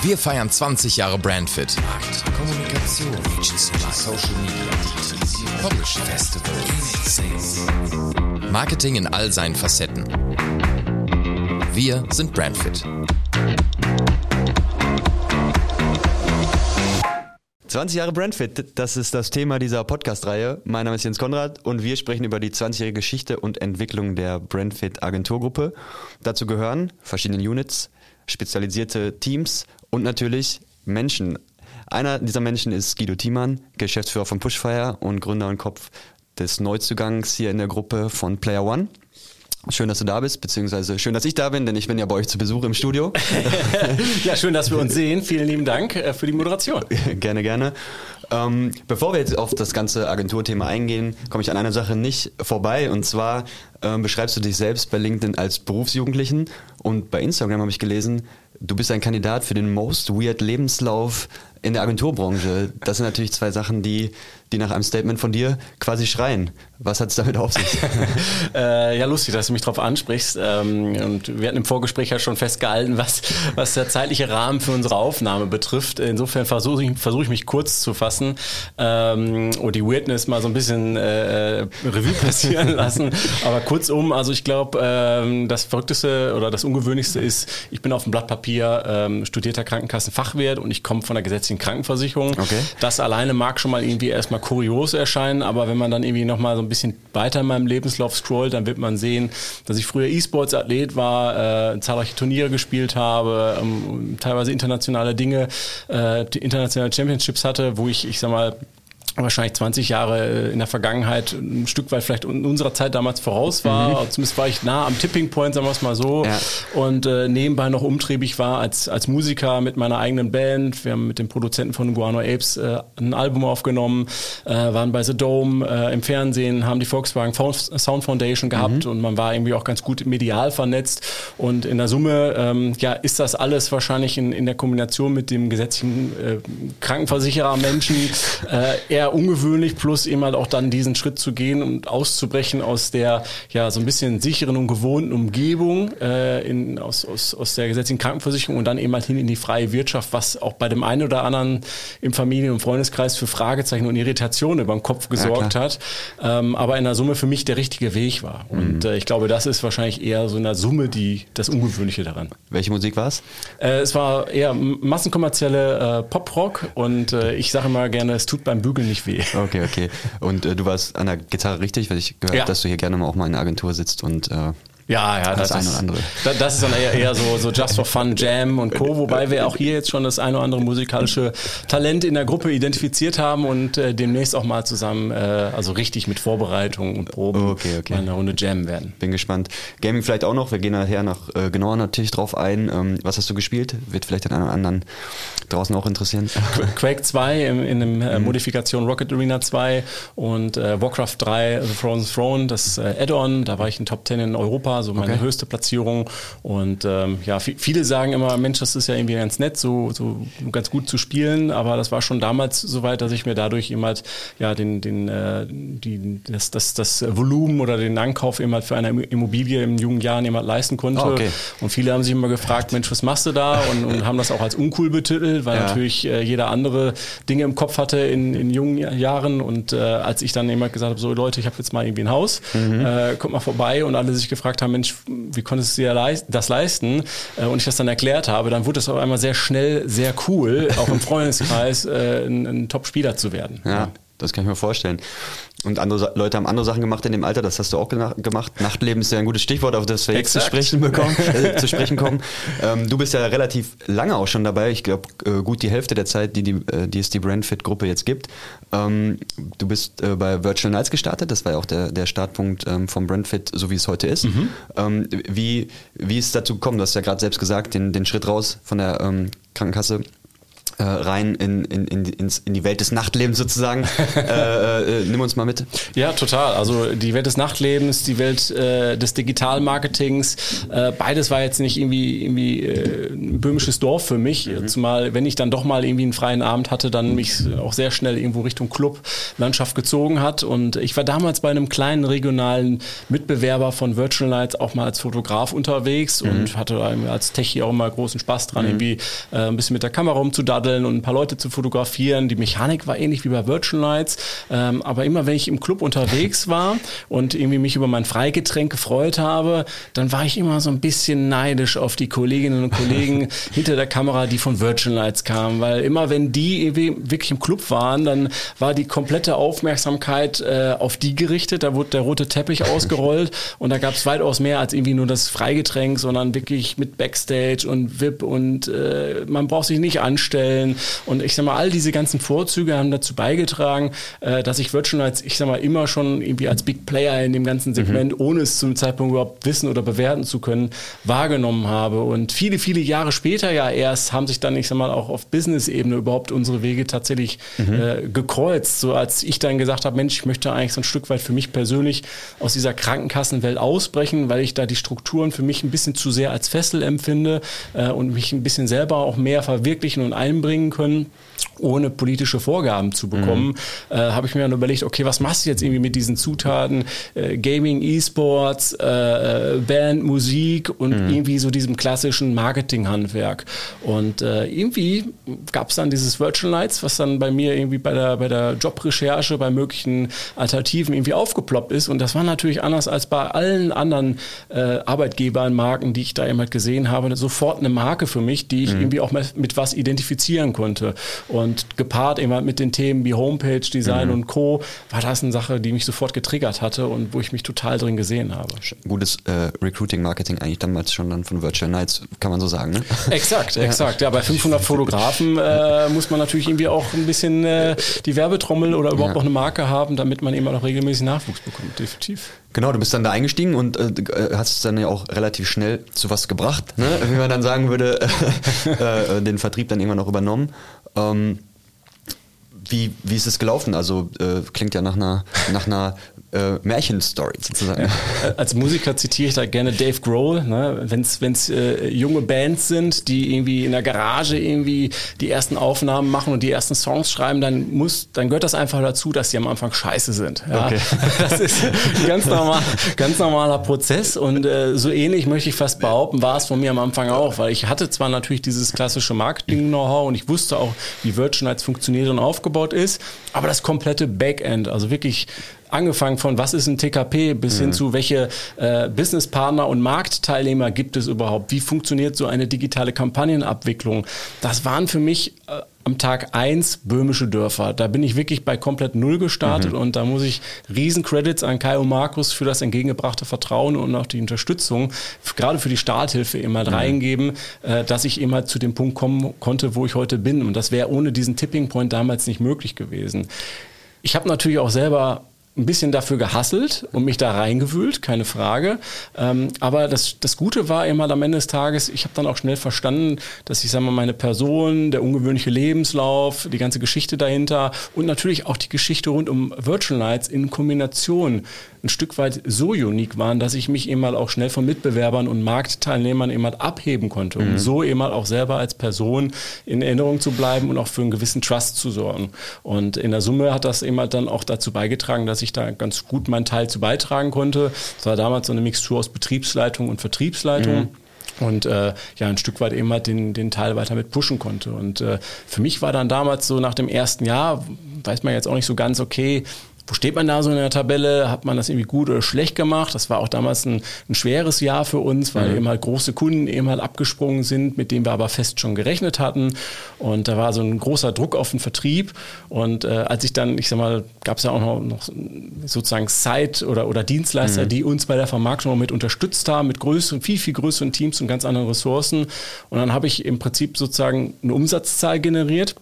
Wir feiern 20 Jahre Brandfit. Markt, Kommunikation, Social Media, Publishing, Festival, Sales. Marketing in all seinen Facetten. Wir sind Brandfit. 20 Jahre Brandfit, das ist das Thema dieser Podcast-Reihe. Mein Name ist Jens Konrad und wir sprechen über die 20-jährige Geschichte und Entwicklung der Brandfit Agenturgruppe. Dazu gehören verschiedene Units, spezialisierte Teams und natürlich Menschen. Einer dieser Menschen ist Guido Thiemann, Geschäftsführer von Pushfire und Gründer und Kopf des Neuzugangs hier in der Gruppe von Player One. Schön, dass du da bist, beziehungsweise schön, dass ich da bin, denn ich bin ja bei euch zu Besuch im Studio. ja, schön, dass wir uns sehen. Vielen lieben Dank äh, für die Moderation. gerne, gerne. Ähm, bevor wir jetzt auf das ganze Agenturthema eingehen, komme ich an einer Sache nicht vorbei. Und zwar ähm, beschreibst du dich selbst bei LinkedIn als Berufsjugendlichen und bei Instagram habe ich gelesen, du bist ein Kandidat für den Most Weird Lebenslauf in der Agenturbranche. Das sind natürlich zwei Sachen, die, die nach einem Statement von dir quasi schreien. Was hat es damit auf sich? äh, ja, lustig, dass du mich darauf ansprichst. Ähm, und wir hatten im Vorgespräch ja schon festgehalten, was, was der zeitliche Rahmen für unsere Aufnahme betrifft. Insofern versuche ich, versuch ich mich kurz zu fassen ähm, und die Weirdness mal so ein bisschen äh, Revue passieren lassen. Aber kurzum, also ich glaube, ähm, das Verrückteste oder das Ungewöhnlichste ist, ich bin auf dem Blatt Papier ähm, studierter Krankenkassenfachwirt und ich komme von der gesetzlichen Krankenversicherung. Okay. Das alleine mag schon mal irgendwie erstmal kurios erscheinen, aber wenn man dann irgendwie nochmal so ein bisschen weiter in meinem Lebenslauf scrollt, dann wird man sehen, dass ich früher E-Sports-Athlet war, äh, zahlreiche Turniere gespielt habe, ähm, teilweise internationale Dinge, äh, internationale Championships hatte, wo ich, ich sag mal, wahrscheinlich 20 Jahre äh, in der Vergangenheit ein Stück weit vielleicht in unserer Zeit damals voraus war. Mhm. Zumindest war ich nah am Tipping Point, sagen wir es mal so. Ja. Und äh, nebenbei noch umtriebig war als, als Musiker mit meiner eigenen Band. Wir haben mit dem Produzenten von Guano Apes äh, ein Album aufgenommen, äh, waren bei The Dome äh, im Fernsehen, haben die Volkswagen Sound Foundation gehabt mhm. und man war irgendwie auch ganz gut medial vernetzt. Und in der Summe ähm, ja, ist das alles wahrscheinlich in, in der Kombination mit dem gesetzlichen äh, Krankenversicherer Menschen äh, ungewöhnlich, plus eben halt auch dann diesen Schritt zu gehen und auszubrechen aus der ja so ein bisschen sicheren und gewohnten Umgebung äh, in, aus, aus, aus der gesetzlichen Krankenversicherung und dann eben halt hin in die freie Wirtschaft, was auch bei dem einen oder anderen im Familien- und Freundeskreis für Fragezeichen und Irritationen über den Kopf gesorgt ja, hat, ähm, aber in der Summe für mich der richtige Weg war. Mhm. Und äh, ich glaube, das ist wahrscheinlich eher so in der Summe die, das Ungewöhnliche daran. Welche Musik war es? Äh, es war eher massenkommerzielle äh, Pop-Rock und äh, ich sage immer gerne, es tut beim Bügeln nicht weh. Okay, okay. Und äh, du warst an der Gitarre richtig, weil ich gehört ja. dass du hier gerne mal auch mal in der Agentur sitzt und äh, ja, ja, das, das, ist, andere. das ist dann eher, eher so, so Just for Fun Jam und Co., wobei wir auch hier jetzt schon das eine oder andere musikalische Talent in der Gruppe identifiziert haben und äh, demnächst auch mal zusammen, äh, also richtig mit Vorbereitung und Proben okay, okay. mal eine Runde Jam werden. Bin gespannt. Gaming vielleicht auch noch, wir gehen nachher noch äh, genauer natürlich drauf ein. Ähm, was hast du gespielt? Wird vielleicht den einen oder anderen draußen auch interessieren. Quake 2 in, in einem äh, mhm. Modifikation Rocket Arena 2 und äh, Warcraft 3 The Frozen Throne, das äh, Add-on, da war ich in Top 10 in Europa so meine okay. höchste Platzierung. Und ähm, ja, viele sagen immer, Mensch, das ist ja irgendwie ganz nett, so, so ganz gut zu spielen, aber das war schon damals so weit, dass ich mir dadurch eben halt ja den, den, äh, die, das, das, das Volumen oder den Ankauf eben halt für eine Immobilie in jungen Jahren eben halt leisten konnte. Oh, okay. Und viele haben sich immer gefragt, Mensch, was machst du da? Und, und haben das auch als uncool betitelt, weil ja. natürlich äh, jeder andere Dinge im Kopf hatte in, in jungen Jahren. Und äh, als ich dann eben halt gesagt habe, so Leute, ich habe jetzt mal irgendwie ein Haus, mhm. äh, kommt mal vorbei und alle sich gefragt haben, haben, Mensch, wie konntest du dir das leisten? Äh, und ich das dann erklärt habe, dann wurde das auf einmal sehr schnell sehr cool, auch im Freundeskreis äh, ein, ein Top-Spieler zu werden. Ja, das kann ich mir vorstellen. Und andere Leute haben andere Sachen gemacht in dem Alter, das hast du auch gemacht. Nachtleben ist ja ein gutes Stichwort, auf das wir jetzt zu sprechen, bekommen, äh, zu sprechen kommen. Ähm, du bist ja relativ lange auch schon dabei. Ich glaube, äh, gut die Hälfte der Zeit, die, die, äh, die es die Brandfit-Gruppe jetzt gibt. Ähm, du bist äh, bei Virtual Nights gestartet, das war ja auch der, der Startpunkt ähm, vom Brandfit, so wie es heute ist. Mhm. Ähm, wie, wie ist es dazu gekommen? Du hast ja gerade selbst gesagt, den, den Schritt raus von der ähm, Krankenkasse äh, rein in, in, in, ins, in die Welt des Nachtlebens sozusagen. äh, äh, nimm uns mal mit. Ja, total. Also die Welt des Nachtlebens, die Welt äh, des Digitalmarketings, äh, beides war jetzt nicht irgendwie, irgendwie äh, ein böhmisches Dorf für mich. Mhm. Zumal, wenn ich dann doch mal irgendwie einen freien Abend hatte, dann mich auch sehr schnell irgendwo Richtung Clublandschaft gezogen hat. Und ich war damals bei einem kleinen regionalen Mitbewerber von Virtual Nights auch mal als Fotograf unterwegs mhm. und hatte als Techie auch immer großen Spaß dran, mhm. irgendwie äh, ein bisschen mit der Kamera rumzudaddeln paddeln und ein paar Leute zu fotografieren. Die Mechanik war ähnlich wie bei Virtual Nights. Ähm, aber immer wenn ich im Club unterwegs war und irgendwie mich über mein Freigetränk gefreut habe, dann war ich immer so ein bisschen neidisch auf die Kolleginnen und Kollegen hinter der Kamera, die von Virtual Nights kamen. Weil immer wenn die irgendwie wirklich im Club waren, dann war die komplette Aufmerksamkeit äh, auf die gerichtet. Da wurde der rote Teppich ausgerollt und da gab es weitaus mehr als irgendwie nur das Freigetränk, sondern wirklich mit Backstage und VIP und äh, man braucht sich nicht anstellen Stellen. Und ich sag mal, all diese ganzen Vorzüge haben dazu beigetragen, äh, dass ich Virtual als, ich sag mal, immer schon irgendwie als Big Player in dem ganzen Segment, mhm. ohne es zum Zeitpunkt überhaupt wissen oder bewerten zu können, wahrgenommen habe. Und viele, viele Jahre später ja erst haben sich dann, ich sag mal, auch auf Business-Ebene überhaupt unsere Wege tatsächlich mhm. äh, gekreuzt. So als ich dann gesagt habe, Mensch, ich möchte eigentlich so ein Stück weit für mich persönlich aus dieser Krankenkassenwelt ausbrechen, weil ich da die Strukturen für mich ein bisschen zu sehr als Fessel empfinde äh, und mich ein bisschen selber auch mehr verwirklichen und einbringen einbringen können ohne politische Vorgaben zu bekommen, mhm. äh, habe ich mir dann überlegt, okay, was machst du jetzt irgendwie mit diesen Zutaten? Äh, Gaming, E-Sports, äh, äh Band, Musik und mhm. irgendwie so diesem klassischen Marketing-Handwerk. Und äh, irgendwie gab es dann dieses Virtual Nights, was dann bei mir irgendwie bei der, bei der Jobrecherche, bei möglichen Alternativen irgendwie aufgeploppt ist. Und das war natürlich anders als bei allen anderen äh, Arbeitgebern, Marken, die ich da eben halt gesehen habe, sofort eine Marke für mich, die ich mhm. irgendwie auch mit was identifizieren konnte. Und gepaart eben mit den Themen wie Homepage, Design mhm. und Co. war das eine Sache, die mich sofort getriggert hatte und wo ich mich total drin gesehen habe. Gutes äh, Recruiting, Marketing eigentlich damals schon dann von Virtual Nights, kann man so sagen, ne? Exakt, exakt. Ja, bei 500 Fotografen äh, muss man natürlich irgendwie auch ein bisschen äh, die Werbetrommel oder überhaupt ja. noch eine Marke haben, damit man eben auch regelmäßig Nachwuchs bekommt, definitiv. Genau, du bist dann da eingestiegen und äh, äh, hast es dann ja auch relativ schnell zu was gebracht, ne? wie man dann sagen würde, äh, den Vertrieb dann irgendwann auch übernommen. Ähm, wie, wie ist es gelaufen? Also äh, klingt ja nach einer, nach einer äh, Märchenstory sozusagen. Ja. Als Musiker zitiere ich da gerne Dave Grohl. Ne? Wenn es äh, junge Bands sind, die irgendwie in der Garage irgendwie die ersten Aufnahmen machen und die ersten Songs schreiben, dann muss, dann gehört das einfach dazu, dass die am Anfang scheiße sind. Ja? Okay. Das ist ein ganz, normal, ganz normaler Prozess und äh, so ähnlich möchte ich fast behaupten, war es von mir am Anfang auch, weil ich hatte zwar natürlich dieses klassische Marketing-Know-how und ich wusste auch, wie Virtual Nights funktioniert und aufgebaut ist, aber das komplette Backend, also wirklich angefangen von was ist ein TKP bis mhm. hin zu welche äh, Businesspartner und Marktteilnehmer gibt es überhaupt? Wie funktioniert so eine digitale Kampagnenabwicklung? Das waren für mich äh, am Tag eins böhmische Dörfer. Da bin ich wirklich bei komplett Null gestartet mhm. und da muss ich riesen Credits an Kai und Markus für das entgegengebrachte Vertrauen und auch die Unterstützung, gerade für die Starthilfe immer halt mhm. reingeben, äh, dass ich immer halt zu dem Punkt kommen konnte, wo ich heute bin. Und das wäre ohne diesen Tipping Point damals nicht möglich gewesen. Ich habe natürlich auch selber ein bisschen dafür gehasselt und mich da reingewühlt, keine Frage. Ähm, aber das, das Gute war immer am Ende des Tages, ich habe dann auch schnell verstanden, dass ich sage mal, meine Person, der ungewöhnliche Lebenslauf, die ganze Geschichte dahinter und natürlich auch die Geschichte rund um Virtual Nights in Kombination ein Stück weit so unique waren, dass ich mich eben mal auch schnell von Mitbewerbern und Marktteilnehmern eben mal abheben konnte, um mhm. so eben mal auch selber als Person in Erinnerung zu bleiben und auch für einen gewissen Trust zu sorgen. Und in der Summe hat das eben halt dann auch dazu beigetragen, dass ich da ganz gut meinen Teil zu beitragen konnte. Es war damals so eine Mixtur aus Betriebsleitung und Vertriebsleitung. Mhm und äh, ja ein Stück weit eben halt den, den Teil weiter mit pushen konnte. Und äh, für mich war dann damals so nach dem ersten Jahr, weiß man jetzt auch nicht so ganz, okay, wo steht man da so in der Tabelle? Hat man das irgendwie gut oder schlecht gemacht? Das war auch damals ein, ein schweres Jahr für uns, weil mhm. eben halt große Kunden eben halt abgesprungen sind, mit denen wir aber fest schon gerechnet hatten. Und da war so ein großer Druck auf den Vertrieb. Und äh, als ich dann, ich sag mal, gab es ja auch noch, noch sozusagen Site oder, oder Dienstleister, mhm. die uns bei der Vermarktung mit unterstützt haben, mit größeren, viel, viel größeren Teams und ganz anderen Ressourcen. Und dann habe ich im Prinzip sozusagen eine Umsatzzahl generiert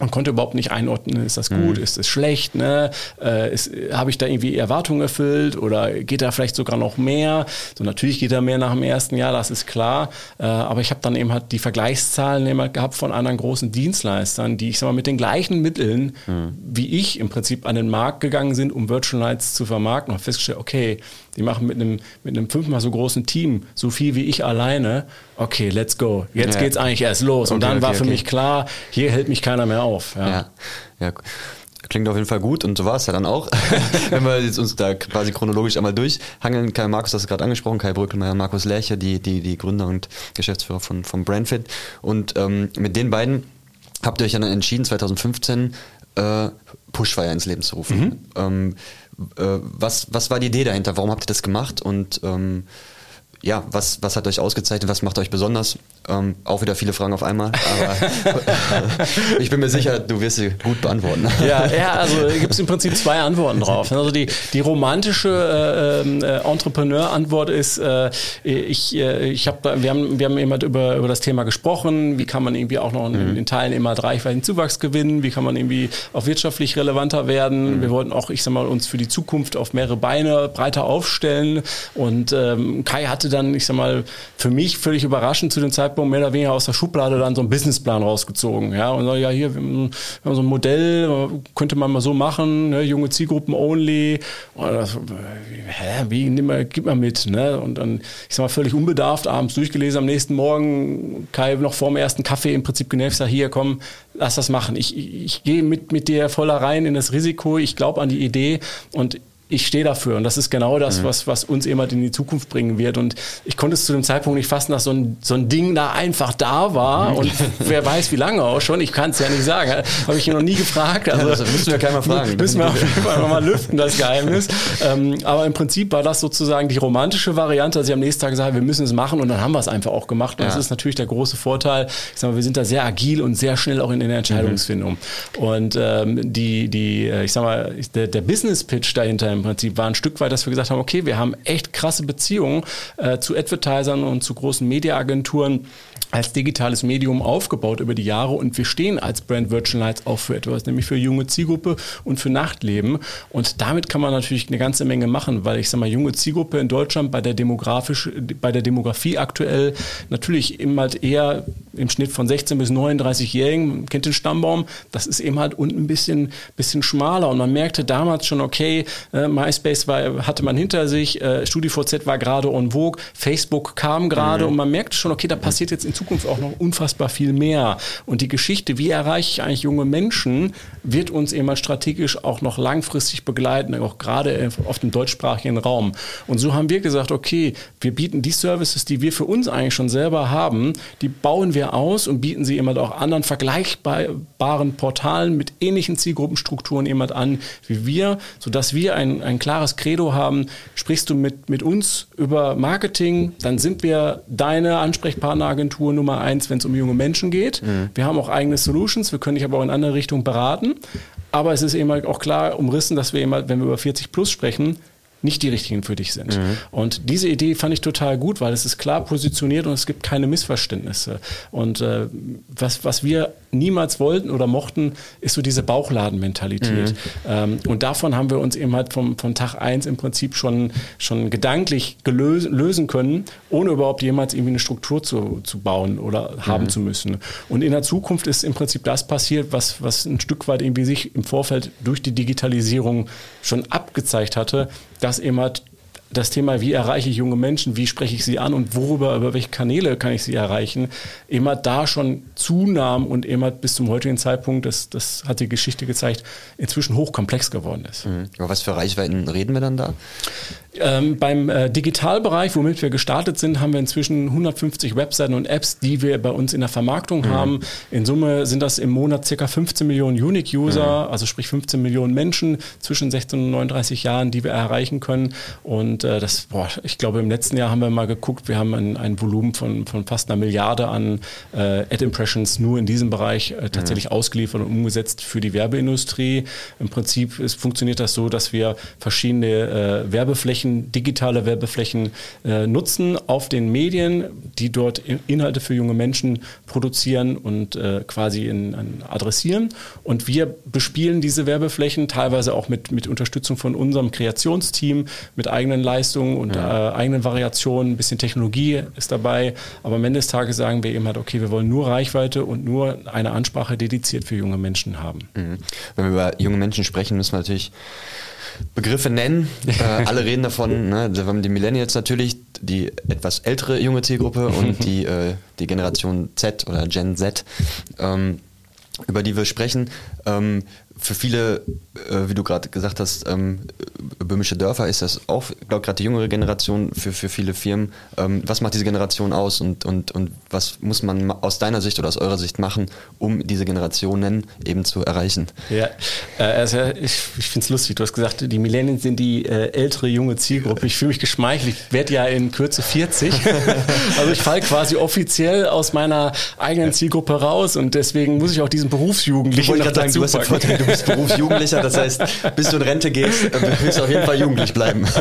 und konnte überhaupt nicht einordnen, ist das gut, mhm. ist es schlecht, ne? Äh, habe ich da irgendwie Erwartungen erfüllt oder geht da vielleicht sogar noch mehr? So natürlich geht da mehr nach dem ersten Jahr, das ist klar, äh, aber ich habe dann eben halt die Vergleichszahlen immer gehabt von anderen großen Dienstleistern, die ich sag mal mit den gleichen Mitteln mhm. wie ich im Prinzip an den Markt gegangen sind, um Virtual Nights zu vermarkten und festgestellt, okay, die machen mit einem, mit einem fünfmal so großen Team so viel wie ich alleine. Okay, let's go. Jetzt ja. geht's eigentlich erst los. Okay, und dann okay, war für okay. mich klar, hier hält mich keiner mehr auf. Ja. ja. ja. Klingt auf jeden Fall gut und so war es ja dann auch. Wenn wir jetzt uns da quasi chronologisch einmal durchhangeln, Kai Markus hast du gerade angesprochen, Kai Brückelmeier, Markus Lerche, die, die, die Gründer und Geschäftsführer von, von Brandfit. Und ähm, mit den beiden habt ihr euch dann entschieden, 2015 äh, Pushfire ins Leben zu rufen. Mhm. Ähm, äh, was, was war die Idee dahinter? Warum habt ihr das gemacht? Und ähm, ja, was, was hat euch ausgezeichnet? Was macht euch besonders? Ähm, auch wieder viele Fragen auf einmal, aber ich bin mir sicher, du wirst sie gut beantworten. Ja, ja also gibt es im Prinzip zwei Antworten drauf. Also die, die romantische äh, äh, Entrepreneur-Antwort ist, äh, ich, äh, ich hab, wir, haben, wir haben immer über, über das Thema gesprochen, wie kann man irgendwie auch noch in, mhm. in Teilen immer Reichweiten Zuwachs gewinnen, wie kann man irgendwie auch wirtschaftlich relevanter werden. Mhm. Wir wollten auch, ich sag mal, uns für die Zukunft auf mehrere Beine breiter aufstellen und ähm, Kai hatte dann, ich sag mal, für mich völlig überraschend zu dem Zeitpunkt mehr oder weniger aus der Schublade dann so einen Businessplan rausgezogen. Ja, und so, ja, hier, so ein Modell, könnte man mal so machen, ne, junge Zielgruppen only. Das, hä, wie, nimm mal, gib mal mit. Ne? Und dann, ich sag mal, völlig unbedarft, abends durchgelesen, am nächsten Morgen, Kai noch vor dem ersten Kaffee im Prinzip genervt, sag, hier, komm, lass das machen. Ich, ich, ich gehe mit, mit dir voller rein in das Risiko, ich glaube an die Idee und ich stehe dafür. Und das ist genau das, mhm. was, was uns immer in die Zukunft bringen wird. Und ich konnte es zu dem Zeitpunkt nicht fassen, dass so ein, so ein Ding da einfach da war. Mhm. Und wer weiß, wie lange auch schon. Ich kann es ja nicht sagen. Habe ich ihn noch nie gefragt. Also ja, müssen wir keiner fragen. Müssen wir auf jeden Fall mal lüften, das Geheimnis. ähm, aber im Prinzip war das sozusagen die romantische Variante, dass ich am nächsten Tag gesagt habe, wir müssen es machen. Und dann haben wir es einfach auch gemacht. Und ja. das ist natürlich der große Vorteil. Ich sage mal, wir sind da sehr agil und sehr schnell auch in der Entscheidungsfindung. Mhm. Und ähm, die, die, äh, ich sag mal, der, der Business-Pitch dahinter im Prinzip war ein Stück weit, dass wir gesagt haben, okay, wir haben echt krasse Beziehungen äh, zu Advertisern und zu großen Mediaagenturen als digitales Medium aufgebaut über die Jahre und wir stehen als Brand Virtual Nights auch für etwas, nämlich für junge Zielgruppe und für Nachtleben. Und damit kann man natürlich eine ganze Menge machen, weil ich sage mal, junge Zielgruppe in Deutschland bei der demografisch, bei der Demografie aktuell natürlich immer halt eher im Schnitt von 16 bis 39-Jährigen, kennt den Stammbaum, das ist eben halt unten ein bisschen, bisschen schmaler und man merkte damals schon, okay, äh, MySpace war, hatte man hinter sich, äh, StudiVZ war gerade on vogue, Facebook kam gerade mhm. und man merkte schon, okay, da passiert jetzt in Zukunft auch noch unfassbar viel mehr. Und die Geschichte, wie erreiche ich eigentlich junge Menschen, wird uns immer strategisch auch noch langfristig begleiten, auch gerade auf dem deutschsprachigen Raum. Und so haben wir gesagt, okay, wir bieten die Services, die wir für uns eigentlich schon selber haben, die bauen wir aus und bieten sie immer auch anderen vergleichbaren Portalen mit ähnlichen Zielgruppenstrukturen jemand an wie wir, sodass wir ein, ein klares Credo haben. Sprichst du mit, mit uns über Marketing, dann sind wir deine Ansprechpartneragentur Nummer eins, wenn es um junge Menschen geht. Mhm. Wir haben auch eigene Solutions, wir können dich aber auch in andere Richtungen beraten. Aber es ist eben halt auch klar umrissen, dass wir eben halt, wenn wir über 40 plus sprechen, nicht die richtigen für dich sind. Mhm. Und diese Idee fand ich total gut, weil es ist klar positioniert und es gibt keine Missverständnisse. Und äh, was, was wir niemals wollten oder mochten, ist so diese Bauchladenmentalität. Mhm. Ähm, und davon haben wir uns eben halt vom, von Tag eins im Prinzip schon, schon gedanklich lösen können, ohne überhaupt jemals irgendwie eine Struktur zu, zu bauen oder haben mhm. zu müssen. Und in der Zukunft ist im Prinzip das passiert, was, was ein Stück weit irgendwie sich im Vorfeld durch die Digitalisierung schon abgezeigt hatte, dass eben halt das Thema, wie erreiche ich junge Menschen, wie spreche ich sie an und worüber, über welche Kanäle kann ich sie erreichen, immer da schon zunahm und immer bis zum heutigen Zeitpunkt, das, das hat die Geschichte gezeigt, inzwischen hochkomplex geworden ist. Mhm. Über was für Reichweiten reden wir dann da? Ähm, beim äh, Digitalbereich, womit wir gestartet sind, haben wir inzwischen 150 Webseiten und Apps, die wir bei uns in der Vermarktung mhm. haben. In Summe sind das im Monat circa 15 Millionen Unique-User, mhm. also sprich 15 Millionen Menschen zwischen 16 und 39 Jahren, die wir erreichen können. Und äh, das, boah, ich glaube, im letzten Jahr haben wir mal geguckt, wir haben ein, ein Volumen von, von fast einer Milliarde an äh, Ad-Impressions nur in diesem Bereich äh, tatsächlich mhm. ausgeliefert und umgesetzt für die Werbeindustrie. Im Prinzip ist, funktioniert das so, dass wir verschiedene äh, Werbeflächen, digitale Werbeflächen äh, nutzen auf den Medien, die dort Inhalte für junge Menschen produzieren und äh, quasi in, in adressieren. Und wir bespielen diese Werbeflächen teilweise auch mit, mit Unterstützung von unserem Kreationsteam, mit eigenen Leistungen und ja. äh, eigenen Variationen. Ein bisschen Technologie ist dabei. Aber am Ende des Tages sagen wir eben halt, okay, wir wollen nur Reichweite und nur eine Ansprache dediziert für junge Menschen haben. Mhm. Wenn wir über junge Menschen sprechen, müssen wir natürlich Begriffe nennen. äh, alle reden davon, ne? wir haben die Millennials natürlich, die etwas ältere junge Zielgruppe und die, äh, die Generation Z oder Gen Z, ähm, über die wir sprechen. Ähm, für viele, äh, wie du gerade gesagt hast, ähm, böhmische Dörfer ist das auch, glaube gerade die jüngere Generation für, für viele Firmen. Ähm, was macht diese Generation aus und, und, und was muss man aus deiner Sicht oder aus eurer Sicht machen, um diese Generationen eben zu erreichen? Ja, äh, also ich, ich finde es lustig. Du hast gesagt, die Millennials sind die äh, ältere junge Zielgruppe. Ich fühle mich geschmeichelt. Ich werde ja in Kürze 40. also ich falle quasi offiziell aus meiner eigenen Zielgruppe raus und deswegen muss ich auch diesen Berufsjugendlichen noch dazu sagen, du, Vorteil, du bist Berufsjugendlicher, das heißt, bis du in Rente gehst, äh, wirst du auf jeden Fall jugendlich bleiben.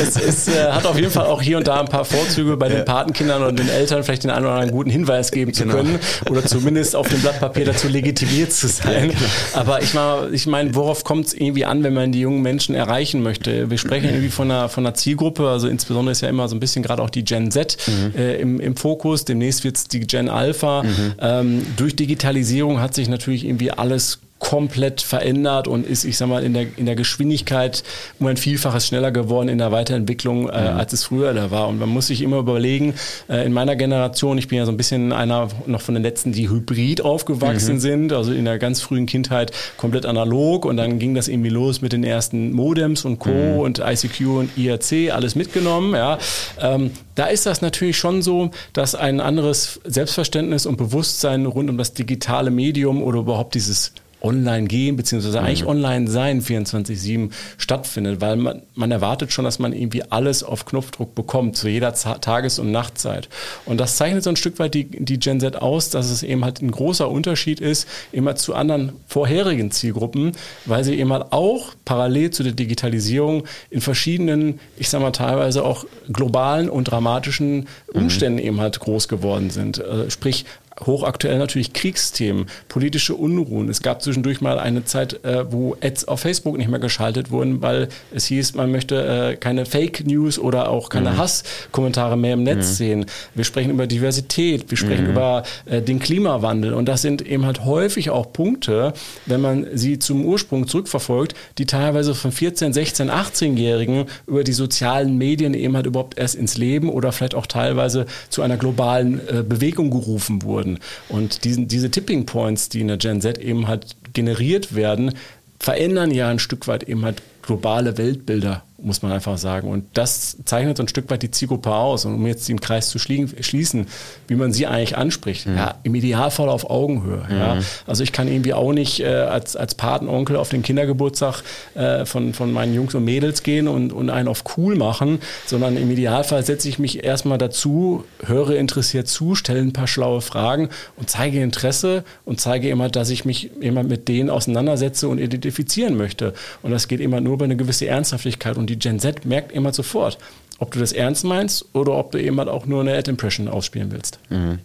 Es, es äh, hat auf jeden Fall auch hier und da ein paar Vorzüge bei den Patenkindern und den Eltern, vielleicht den einen oder anderen guten Hinweis geben zu genau. können oder zumindest auf dem Blatt Papier dazu legitimiert zu sein. Genau. Aber ich meine, ich mein, worauf kommt es irgendwie an, wenn man die jungen Menschen erreichen möchte? Wir sprechen irgendwie von einer, von einer Zielgruppe, also insbesondere ist ja immer so ein bisschen gerade auch die Gen Z mhm. äh, im, im Fokus. Demnächst wird es die Gen Alpha. Mhm. Ähm, durch Digitalisierung hat sich natürlich irgendwie alles komplett verändert und ist, ich sag mal, in der, in der Geschwindigkeit um ein Vielfaches schneller geworden in der Weiterentwicklung, äh, mhm. als es früher da war. Und man muss sich immer überlegen, äh, in meiner Generation, ich bin ja so ein bisschen einer noch von den letzten, die hybrid aufgewachsen mhm. sind, also in der ganz frühen Kindheit komplett analog und dann ging das irgendwie los mit den ersten Modems und Co. Mhm. und ICQ und IRC, alles mitgenommen, ja. Ähm, da ist das natürlich schon so, dass ein anderes Selbstverständnis und Bewusstsein rund um das digitale Medium oder überhaupt dieses online gehen, beziehungsweise mhm. eigentlich online sein 24-7 stattfindet, weil man, man erwartet schon, dass man irgendwie alles auf Knopfdruck bekommt, zu jeder Z Tages- und Nachtzeit. Und das zeichnet so ein Stück weit die, die Gen Z aus, dass es eben halt ein großer Unterschied ist, immer zu anderen vorherigen Zielgruppen, weil sie eben halt auch parallel zu der Digitalisierung in verschiedenen, ich sag mal teilweise auch globalen und dramatischen mhm. Umständen mhm. eben halt groß geworden sind. Äh, sprich, hochaktuell natürlich Kriegsthemen, politische Unruhen. Es gab zwischendurch mal eine Zeit, äh, wo Ads auf Facebook nicht mehr geschaltet wurden, weil es hieß, man möchte äh, keine Fake News oder auch keine mhm. Hasskommentare mehr im Netz mhm. sehen. Wir sprechen über Diversität, wir sprechen mhm. über äh, den Klimawandel und das sind eben halt häufig auch Punkte, wenn man sie zum Ursprung zurückverfolgt, die teilweise von 14, 16, 18-Jährigen über die sozialen Medien eben halt überhaupt erst ins Leben oder vielleicht auch teilweise zu einer globalen äh, Bewegung gerufen wurden würden. Und diesen, diese Tipping Points, die in der Gen Z eben halt generiert werden, verändern ja ein Stück weit eben halt globale Weltbilder muss man einfach sagen. Und das zeichnet so ein Stück weit die Zielgruppe aus. Und um jetzt den Kreis zu schließen, wie man sie eigentlich anspricht, mhm. ja, im Idealfall auf Augenhöhe. Mhm. Ja. Also ich kann irgendwie auch nicht äh, als, als Patenonkel auf den Kindergeburtstag äh, von, von meinen Jungs und Mädels gehen und, und einen auf cool machen, sondern im Idealfall setze ich mich erstmal dazu, höre interessiert zu, stelle ein paar schlaue Fragen und zeige Interesse und zeige immer, dass ich mich immer mit denen auseinandersetze und identifizieren möchte. Und das geht immer nur über eine gewisse Ernsthaftigkeit und und die Gen Z merkt immer sofort, ob du das ernst meinst oder ob du eben halt auch nur eine Ad-Impression ausspielen willst. Mhm.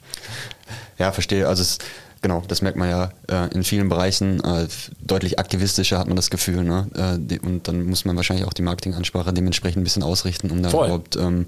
Ja, verstehe. Also es Genau, das merkt man ja äh, in vielen Bereichen. Äh, deutlich aktivistischer hat man das Gefühl. Ne? Äh, die, und dann muss man wahrscheinlich auch die Marketingansprache dementsprechend ein bisschen ausrichten, um da Voll. überhaupt ähm,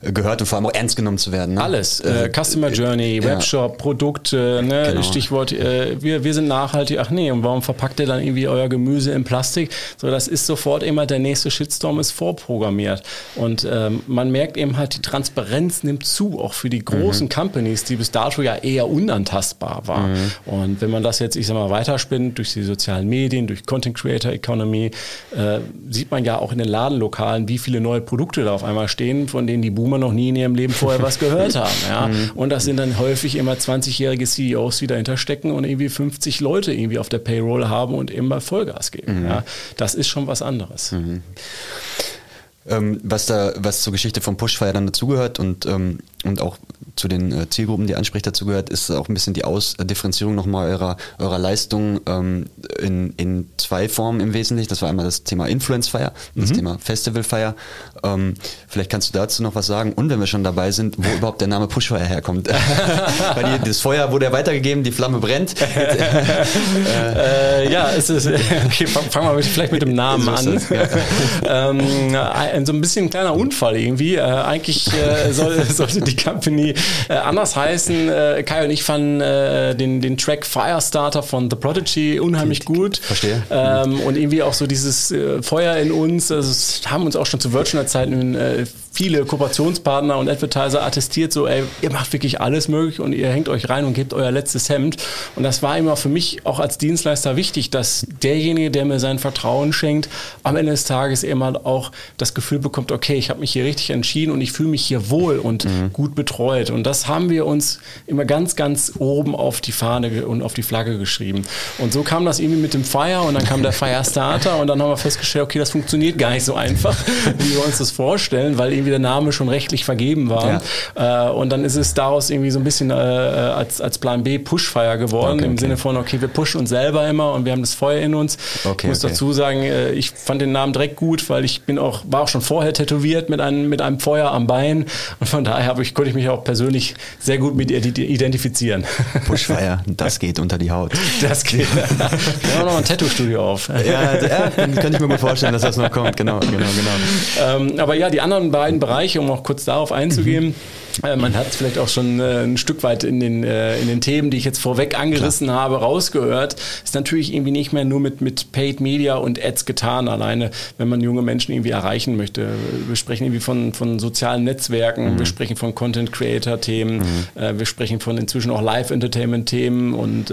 gehört und vor allem auch ernst genommen zu werden. Ne? Alles. Äh, äh, Customer Journey, Webshop, ja. Produkte, ne? Genau. Stichwort, äh, wir, wir sind nachhaltig. Ach nee, und warum verpackt ihr dann irgendwie euer Gemüse in Plastik? So, das ist sofort immer der nächste Shitstorm ist vorprogrammiert. Und ähm, man merkt eben halt, die Transparenz nimmt zu, auch für die großen mhm. Companies, die bis dato ja eher unantastbar waren. Mhm. Und wenn man das jetzt, ich sag mal, weiterspinnt durch die sozialen Medien, durch Content Creator Economy, äh, sieht man ja auch in den Ladenlokalen, wie viele neue Produkte da auf einmal stehen, von denen die Boomer noch nie in ihrem Leben vorher was gehört haben. Ja? Mhm. Und das sind dann häufig immer 20-jährige CEOs, die dahinter stecken und irgendwie 50 Leute irgendwie auf der Payroll haben und immer Vollgas geben. Mhm. Ja? Das ist schon was anderes. Ähm, was da, was zur Geschichte vom Pushfire dann dazugehört und, ähm, und auch zu den äh, Zielgruppen, die anspricht, dazugehört, ist auch ein bisschen die Ausdifferenzierung nochmal eurer, eurer Leistung ähm, in, in zwei Formen im Wesentlichen. Das war einmal das Thema Influence Fire, das mhm. Thema Festival Fire. Ähm, vielleicht kannst du dazu noch was sagen und wenn wir schon dabei sind, wo überhaupt der Name Pushfire herkommt. Weil die, das Feuer wurde ja weitergegeben, die Flamme brennt. äh, ja, es ist, okay, fangen wir vielleicht mit dem Namen an. Ja. ähm, so ein bisschen ein kleiner Unfall irgendwie. Äh, eigentlich äh, soll, sollte die Company äh, anders heißen. Äh, Kai und ich fanden äh, den, den Track Firestarter von The Prodigy unheimlich gut. Verstehe. Ähm, und irgendwie auch so dieses Feuer in uns. Also, haben uns auch schon zu Virtual-Zeiten äh, viele Kooperationspartner und Advertiser attestiert, so, ey, ihr macht wirklich alles möglich und ihr hängt euch rein und gebt euer letztes Hemd. Und das war immer für mich auch als Dienstleister wichtig, dass derjenige, der mir sein Vertrauen schenkt, am Ende des Tages eben halt auch das Gefühl bekommt, okay, ich habe mich hier richtig entschieden und ich fühle mich hier wohl und mhm. gut betreut. Und das haben wir uns immer ganz, ganz oben auf die Fahne und auf die Flagge geschrieben. Und so kam das irgendwie mit dem Fire und dann kam der Firestarter und dann haben wir festgestellt, okay, das funktioniert gar nicht so einfach, wie wir uns das vorstellen, weil eben irgendwie der Name schon rechtlich vergeben war. Ja. Äh, und dann ist es daraus irgendwie so ein bisschen äh, als, als Plan B Pushfire geworden, okay, im okay. Sinne von, okay, wir pushen uns selber immer und wir haben das Feuer in uns. Okay, ich muss dazu sagen, äh, ich fand den Namen direkt gut, weil ich bin auch, war auch schon vorher tätowiert mit einem, mit einem Feuer am Bein und von daher ich, konnte ich mich auch persönlich sehr gut mit identifizieren. Pushfire, das geht unter die Haut. Das geht. Wir haben noch ein Tattoo-Studio auf. Ja, ja, könnte ich mir gut vorstellen, dass das noch kommt. Genau, genau, genau. Ähm, aber ja, die anderen beiden beiden Bereiche, um auch kurz darauf einzugehen. Mhm. Äh, man hat es vielleicht auch schon äh, ein Stück weit in den, äh, in den Themen, die ich jetzt vorweg angerissen Klar. habe, rausgehört. Ist natürlich irgendwie nicht mehr nur mit, mit Paid Media und Ads getan, alleine, wenn man junge Menschen irgendwie erreichen möchte. Wir sprechen irgendwie von, von sozialen Netzwerken, mhm. wir sprechen von Content Creator Themen, mhm. wir sprechen von inzwischen auch Live Entertainment Themen und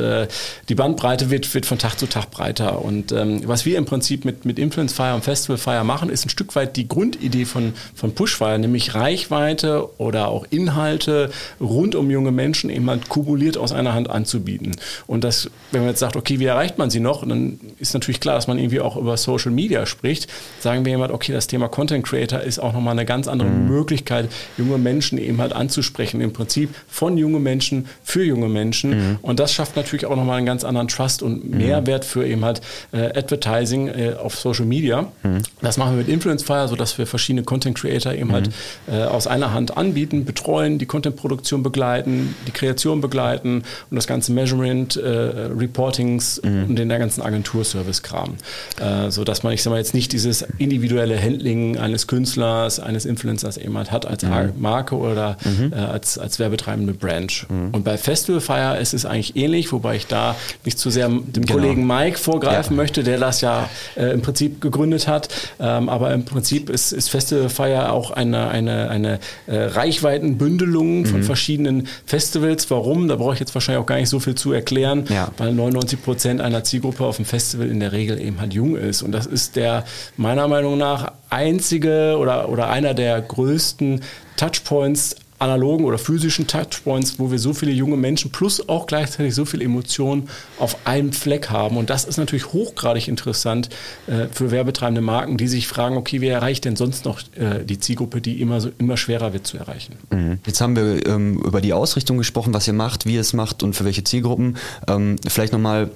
die Bandbreite wird, wird von Tag zu Tag breiter. Und ähm, was wir im Prinzip mit, mit Influence Fire und Festival Fire machen, ist ein Stück weit die Grundidee von, von Pushfire, nämlich Reichweite oder auch Inhalte rund um junge Menschen eben halt kumuliert aus einer Hand anzubieten. Und das, wenn man jetzt sagt, okay, wie erreicht man sie noch, dann ist natürlich klar, dass man irgendwie auch über Social Media spricht. Sagen wir jemand, okay, das Thema Content Creator ist auch nochmal eine ganz andere mhm. Möglichkeit, junge Menschen eben halt anzusprechen. Im Prinzip von jungen Menschen für junge Menschen. Mhm. Und das schafft natürlich auch nochmal einen ganz anderen Trust und mhm. Mehrwert für eben halt äh, Advertising äh, auf Social Media. Mhm. Das machen wir mit Influence Fire, sodass wir verschiedene Content Creator eben halt mhm. äh, aus einer Hand anbieten, betreuen die Content-Produktion begleiten, die Kreation begleiten und das ganze Measurement, äh, Reportings mhm. und den ganzen Agenturservice-Kram. Äh, so dass man, ich sag mal, jetzt nicht dieses individuelle Handling eines Künstlers, eines Influencers eben halt hat als mhm. Marke oder mhm. äh, als, als werbetreibende Branch. Mhm. Und bei Festival Fire ist es eigentlich ähnlich, wobei ich da nicht zu sehr dem genau. Kollegen Mike vorgreifen ja. möchte, der das ja äh, im Prinzip gegründet hat. Ähm, aber im Prinzip ist, ist Festival Fire auch eine, eine, eine äh, Reichweiten Bündelungen von mhm. verschiedenen Festivals. Warum? Da brauche ich jetzt wahrscheinlich auch gar nicht so viel zu erklären, ja. weil 99 Prozent einer Zielgruppe auf dem Festival in der Regel eben halt jung ist. Und das ist der meiner Meinung nach einzige oder, oder einer der größten Touchpoints analogen oder physischen Touchpoints, wo wir so viele junge Menschen plus auch gleichzeitig so viele Emotionen auf einem Fleck haben. Und das ist natürlich hochgradig interessant äh, für werbetreibende Marken, die sich fragen, okay, wie erreiche ich denn sonst noch äh, die Zielgruppe, die immer, so, immer schwerer wird zu erreichen. Mhm. Jetzt haben wir ähm, über die Ausrichtung gesprochen, was ihr macht, wie ihr es macht und für welche Zielgruppen. Ähm, vielleicht nochmal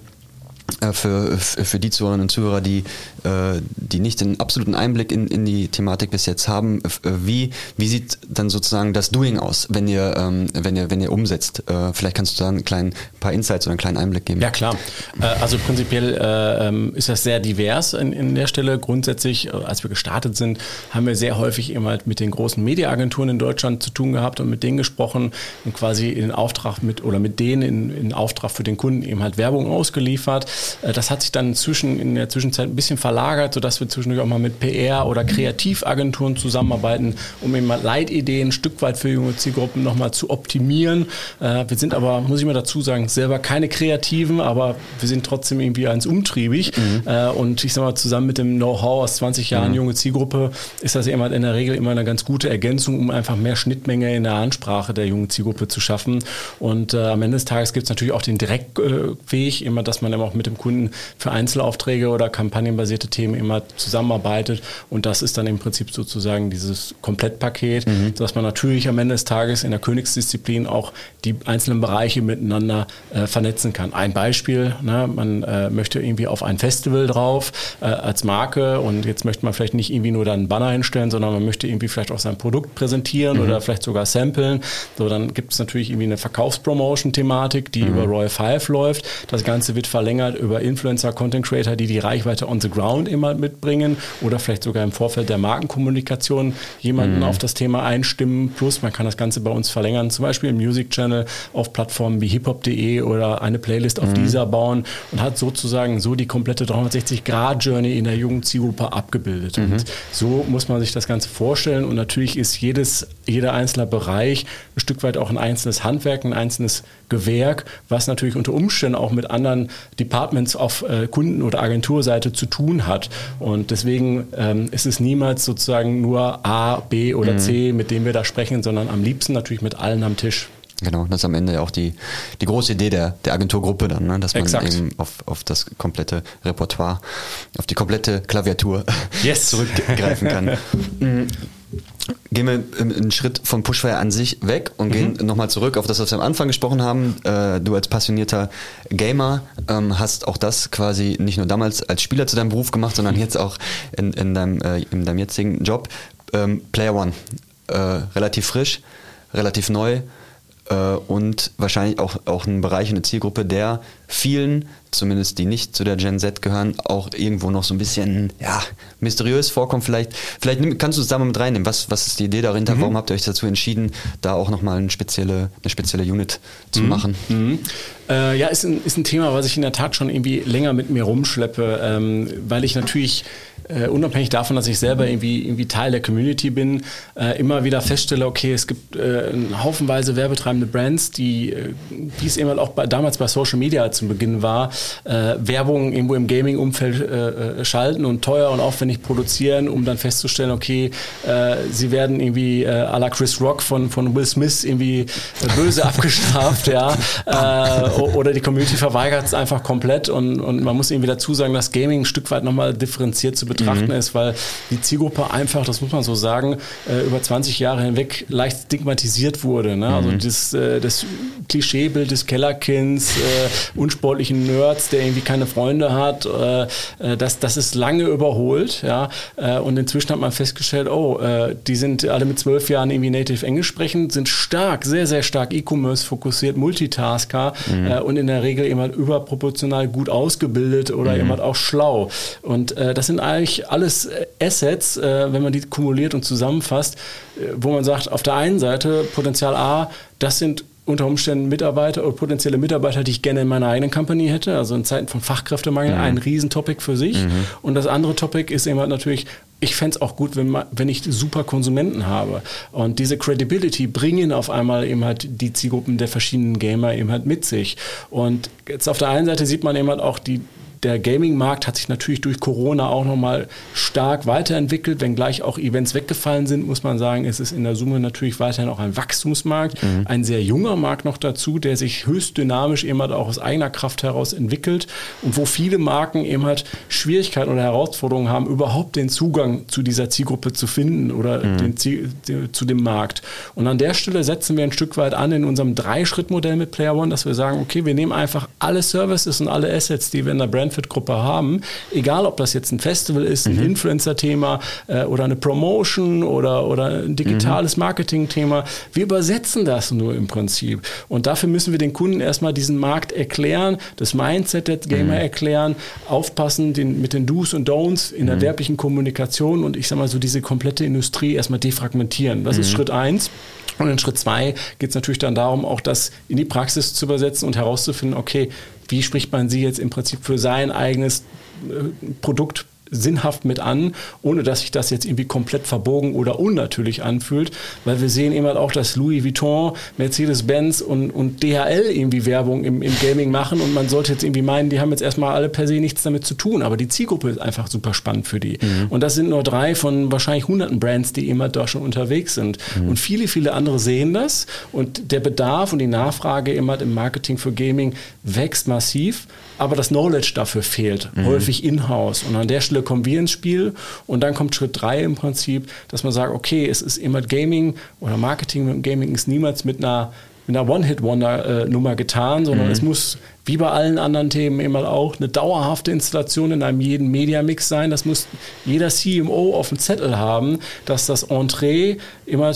für, für die Zuhörerinnen und Zuhörer, die, äh, die nicht den absoluten Einblick in, in die Thematik bis jetzt haben, äh, wie, wie sieht dann sozusagen das Doing aus, wenn ihr, ähm, wenn ihr, wenn ihr umsetzt? Vielleicht kannst du da ein kleinen paar Insights oder einen kleinen Einblick geben. Ja, klar. Also prinzipiell ähm, ist das sehr divers in, in der Stelle. Grundsätzlich, als wir gestartet sind, haben wir sehr häufig halt mit den großen Mediaagenturen in Deutschland zu tun gehabt und mit denen gesprochen und quasi in Auftrag mit oder mit denen in, in Auftrag für den Kunden eben halt Werbung ausgeliefert. Äh, das hat sich dann zwischen, in der Zwischenzeit ein bisschen verlagert, sodass wir zwischendurch auch mal mit PR- oder Kreativagenturen zusammenarbeiten, um eben mal Leitideen ein Stück weit für junge Zielgruppen nochmal zu optimieren. Äh, wir sind aber, muss ich mal dazu sagen, selber keine Kreativen, aber wir sind trotzdem irgendwie eins umtriebig. Mhm. Äh, und ich sag mal, zusammen mit dem Know-how aus 20 Jahren mhm. junge Zielgruppe ist das halt in der Regel immer eine ganz gute Ergänzung, um einfach mehr Schnittmenge in der Ansprache der jungen Zielgruppe zu schaffen. Und äh, am Ende des Tages gibt es natürlich auch den Direktweg, immer, dass man eben auch mit dem Kunden für Einzelaufträge oder kampagnenbasierte Themen immer zusammenarbeitet. Und das ist dann im Prinzip sozusagen dieses Komplettpaket, mhm. sodass man natürlich am Ende des Tages in der Königsdisziplin auch die einzelnen Bereiche miteinander äh, vernetzen kann. Ein Beispiel, ne, man äh, möchte irgendwie auf ein Festival drauf äh, als Marke und jetzt möchte man vielleicht nicht irgendwie nur da einen Banner hinstellen, sondern man möchte irgendwie vielleicht auch sein Produkt präsentieren mhm. oder vielleicht sogar samplen. So, dann gibt es natürlich irgendwie eine Verkaufspromotion-Thematik, die mhm. über Royal Five läuft. Das Ganze wird verlängert über Influencer, Content Creator, die die Reichweite on the ground immer mitbringen oder vielleicht sogar im Vorfeld der Markenkommunikation jemanden mhm. auf das Thema einstimmen. Plus man kann das Ganze bei uns verlängern, zum Beispiel im Music Channel auf Plattformen wie hiphop.de oder eine Playlist auf mhm. dieser bauen und hat sozusagen so die komplette 360-Grad-Journey in der Jugendzielgruppe abgebildet. Mhm. Und so muss man sich das Ganze vorstellen und natürlich ist jedes, jeder einzelne Bereich ein Stück weit auch ein einzelnes Handwerk, ein einzelnes Gewerk, was natürlich unter Umständen auch mit anderen Departments auf äh, Kunden- oder Agenturseite zu tun hat. Und deswegen ähm, ist es niemals sozusagen nur A, B oder mhm. C, mit dem wir da sprechen, sondern am liebsten natürlich mit allen am Tisch. Genau, das ist am Ende ja auch die, die große Idee der, der Agenturgruppe dann, ne? dass man Exakt. eben auf, auf das komplette Repertoire, auf die komplette Klaviatur yes. zurückgreifen kann. Gehen wir einen Schritt von Pushfire an sich weg und gehen mhm. nochmal zurück auf das, was wir am Anfang gesprochen haben. Äh, du als passionierter Gamer ähm, hast auch das quasi nicht nur damals als Spieler zu deinem Beruf gemacht, sondern jetzt auch in, in, deinem, äh, in deinem jetzigen Job. Ähm, Player One, äh, relativ frisch, relativ neu und wahrscheinlich auch, auch ein Bereich, eine Zielgruppe, der vielen, zumindest die nicht zu der Gen Z gehören, auch irgendwo noch so ein bisschen ja, mysteriös vorkommt. Vielleicht, vielleicht kannst du es da mal mit reinnehmen. Was, was ist die Idee dahinter? Mhm. Warum habt ihr euch dazu entschieden, da auch nochmal eine spezielle, eine spezielle Unit zu mhm. machen? Mhm. Äh, ja, ist ein, ist ein Thema, was ich in der Tat schon irgendwie länger mit mir rumschleppe, ähm, weil ich natürlich äh, unabhängig davon, dass ich selber irgendwie, irgendwie Teil der Community bin, äh, immer wieder feststelle, okay, es gibt äh, haufenweise werbetreibende Brands, die, äh, die es eben auch bei, damals bei Social Media zum Beginn war, äh, Werbung irgendwo im Gaming-Umfeld äh, äh schalten und teuer und aufwendig produzieren, um dann festzustellen, okay, äh, sie werden irgendwie äh, à la Chris Rock von, von Will Smith irgendwie äh, böse abgestraft, ja, äh, oder die Community verweigert es einfach komplett und, und man muss irgendwie dazu sagen, dass Gaming ein Stück weit nochmal differenziert zu betrachten mhm. ist, weil die Zielgruppe einfach, das muss man so sagen, äh, über 20 Jahre hinweg leicht stigmatisiert wurde. Ne? Also mhm. Also das, äh, das Klischeebild des Kellerkinds, äh, unsportlichen Nerds, der irgendwie keine Freunde hat, äh, äh, das, das ist lange überholt. Ja? Äh, und inzwischen hat man festgestellt, oh, äh, die sind alle mit zwölf Jahren irgendwie native Englisch sprechen, sind stark, sehr, sehr stark E-Commerce fokussiert, Multitasker mhm. Äh, und in der Regel immer überproportional gut ausgebildet oder mhm. immer auch schlau. Und äh, das sind eigentlich alles Assets, äh, wenn man die kumuliert und zusammenfasst, äh, wo man sagt, auf der einen Seite Potenzial A, das sind unter Umständen Mitarbeiter oder potenzielle Mitarbeiter, die ich gerne in meiner eigenen Company hätte. Also in Zeiten von Fachkräftemangel mhm. ein Riesentopic für sich. Mhm. Und das andere Topic ist eben halt natürlich, ich fände es auch gut, wenn, wenn ich super Konsumenten habe. Und diese Credibility bringen auf einmal eben halt die Zielgruppen der verschiedenen Gamer eben halt mit sich. Und jetzt auf der einen Seite sieht man eben halt auch die, der Gaming-Markt hat sich natürlich durch Corona auch nochmal stark weiterentwickelt, wenngleich auch Events weggefallen sind, muss man sagen, es ist in der Summe natürlich weiterhin auch ein Wachstumsmarkt, mhm. ein sehr junger Markt noch dazu, der sich höchst dynamisch eben halt auch aus eigener Kraft heraus entwickelt und wo viele Marken eben halt Schwierigkeiten oder Herausforderungen haben, überhaupt den Zugang zu dieser Zielgruppe zu finden oder mhm. den Ziel, zu dem Markt. Und an der Stelle setzen wir ein Stück weit an in unserem Drei-Schritt-Modell mit Player One, dass wir sagen, okay, wir nehmen einfach alle Services und alle Assets, die wir in der Brand Benefit-Gruppe haben, egal ob das jetzt ein Festival ist, ein mhm. Influencer-Thema äh, oder eine Promotion oder, oder ein digitales mhm. Marketing-Thema, wir übersetzen das nur im Prinzip. Und dafür müssen wir den Kunden erstmal diesen Markt erklären, das Mindset der Gamer mhm. erklären, aufpassen den, mit den Do's und Don'ts in der mhm. werblichen Kommunikation und ich sag mal so diese komplette Industrie erstmal defragmentieren. Das ist mhm. Schritt eins. Und in Schritt zwei geht es natürlich dann darum, auch das in die Praxis zu übersetzen und herauszufinden, okay, wie spricht man sie jetzt im Prinzip für sein eigenes äh, Produkt sinnhaft mit an, ohne dass sich das jetzt irgendwie komplett verbogen oder unnatürlich anfühlt, weil wir sehen eben halt auch, dass Louis Vuitton, Mercedes-Benz und, und DHL irgendwie Werbung im, im Gaming machen und man sollte jetzt irgendwie meinen, die haben jetzt erstmal alle per se nichts damit zu tun, aber die Zielgruppe ist einfach super spannend für die. Mhm. Und das sind nur drei von wahrscheinlich hunderten Brands, die immer da schon unterwegs sind. Mhm. Und viele, viele andere sehen das und der Bedarf und die Nachfrage immer im Marketing für Gaming wächst massiv aber das Knowledge dafür fehlt, mhm. häufig in-house. Und an der Stelle kommen wir ins Spiel und dann kommt Schritt drei im Prinzip, dass man sagt, okay, es ist immer Gaming oder Marketing mit Gaming ist niemals mit einer mit einer One-Hit-Wonder-Nummer getan, sondern mhm. es muss wie bei allen anderen Themen immer auch eine dauerhafte Installation in einem jeden Media-Mix sein. Das muss jeder CMO auf dem Zettel haben, dass das Entree immer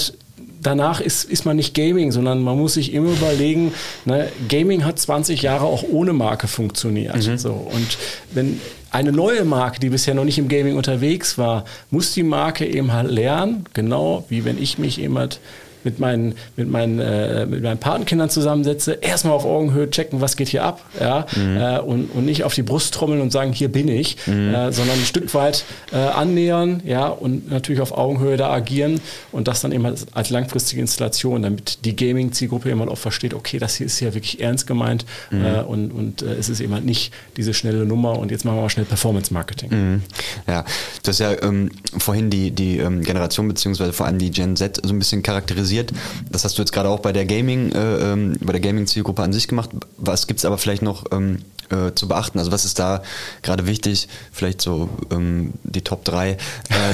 danach ist, ist man nicht Gaming, sondern man muss sich immer überlegen, ne, Gaming hat 20 Jahre auch ohne Marke funktioniert. Mhm. So, und wenn eine neue Marke, die bisher noch nicht im Gaming unterwegs war, muss die Marke eben halt lernen, genau wie wenn ich mich eben halt mit meinen, mit meinen, äh, mit meinen Patenkindern zusammensetze, erstmal auf Augenhöhe checken, was geht hier ab, ja, mhm. äh, und, und nicht auf die Brust trommeln und sagen, hier bin ich, mhm. äh, sondern ein Stück weit äh, annähern, ja, und natürlich auf Augenhöhe da agieren und das dann eben als, als langfristige Installation, damit die Gaming-Zielgruppe immer auch versteht, okay, das hier ist ja wirklich ernst gemeint mhm. Äh, und, und äh, es ist eben halt nicht diese schnelle Nummer und jetzt machen wir mal schnell Performance-Marketing. Mhm. Ja, du hast ja ähm, vorhin die, die ähm, Generation beziehungsweise vor allem die Gen Z so ein bisschen charakterisiert analysiert. Das hast du jetzt gerade auch bei der Gaming, äh, ähm, bei der Gaming-Zielgruppe an sich gemacht. Was gibt es aber vielleicht noch ähm, äh, zu beachten? Also was ist da gerade wichtig? Vielleicht so ähm, die Top 3 äh,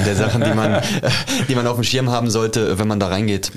der Sachen, die man, die man auf dem Schirm haben sollte, wenn man da reingeht.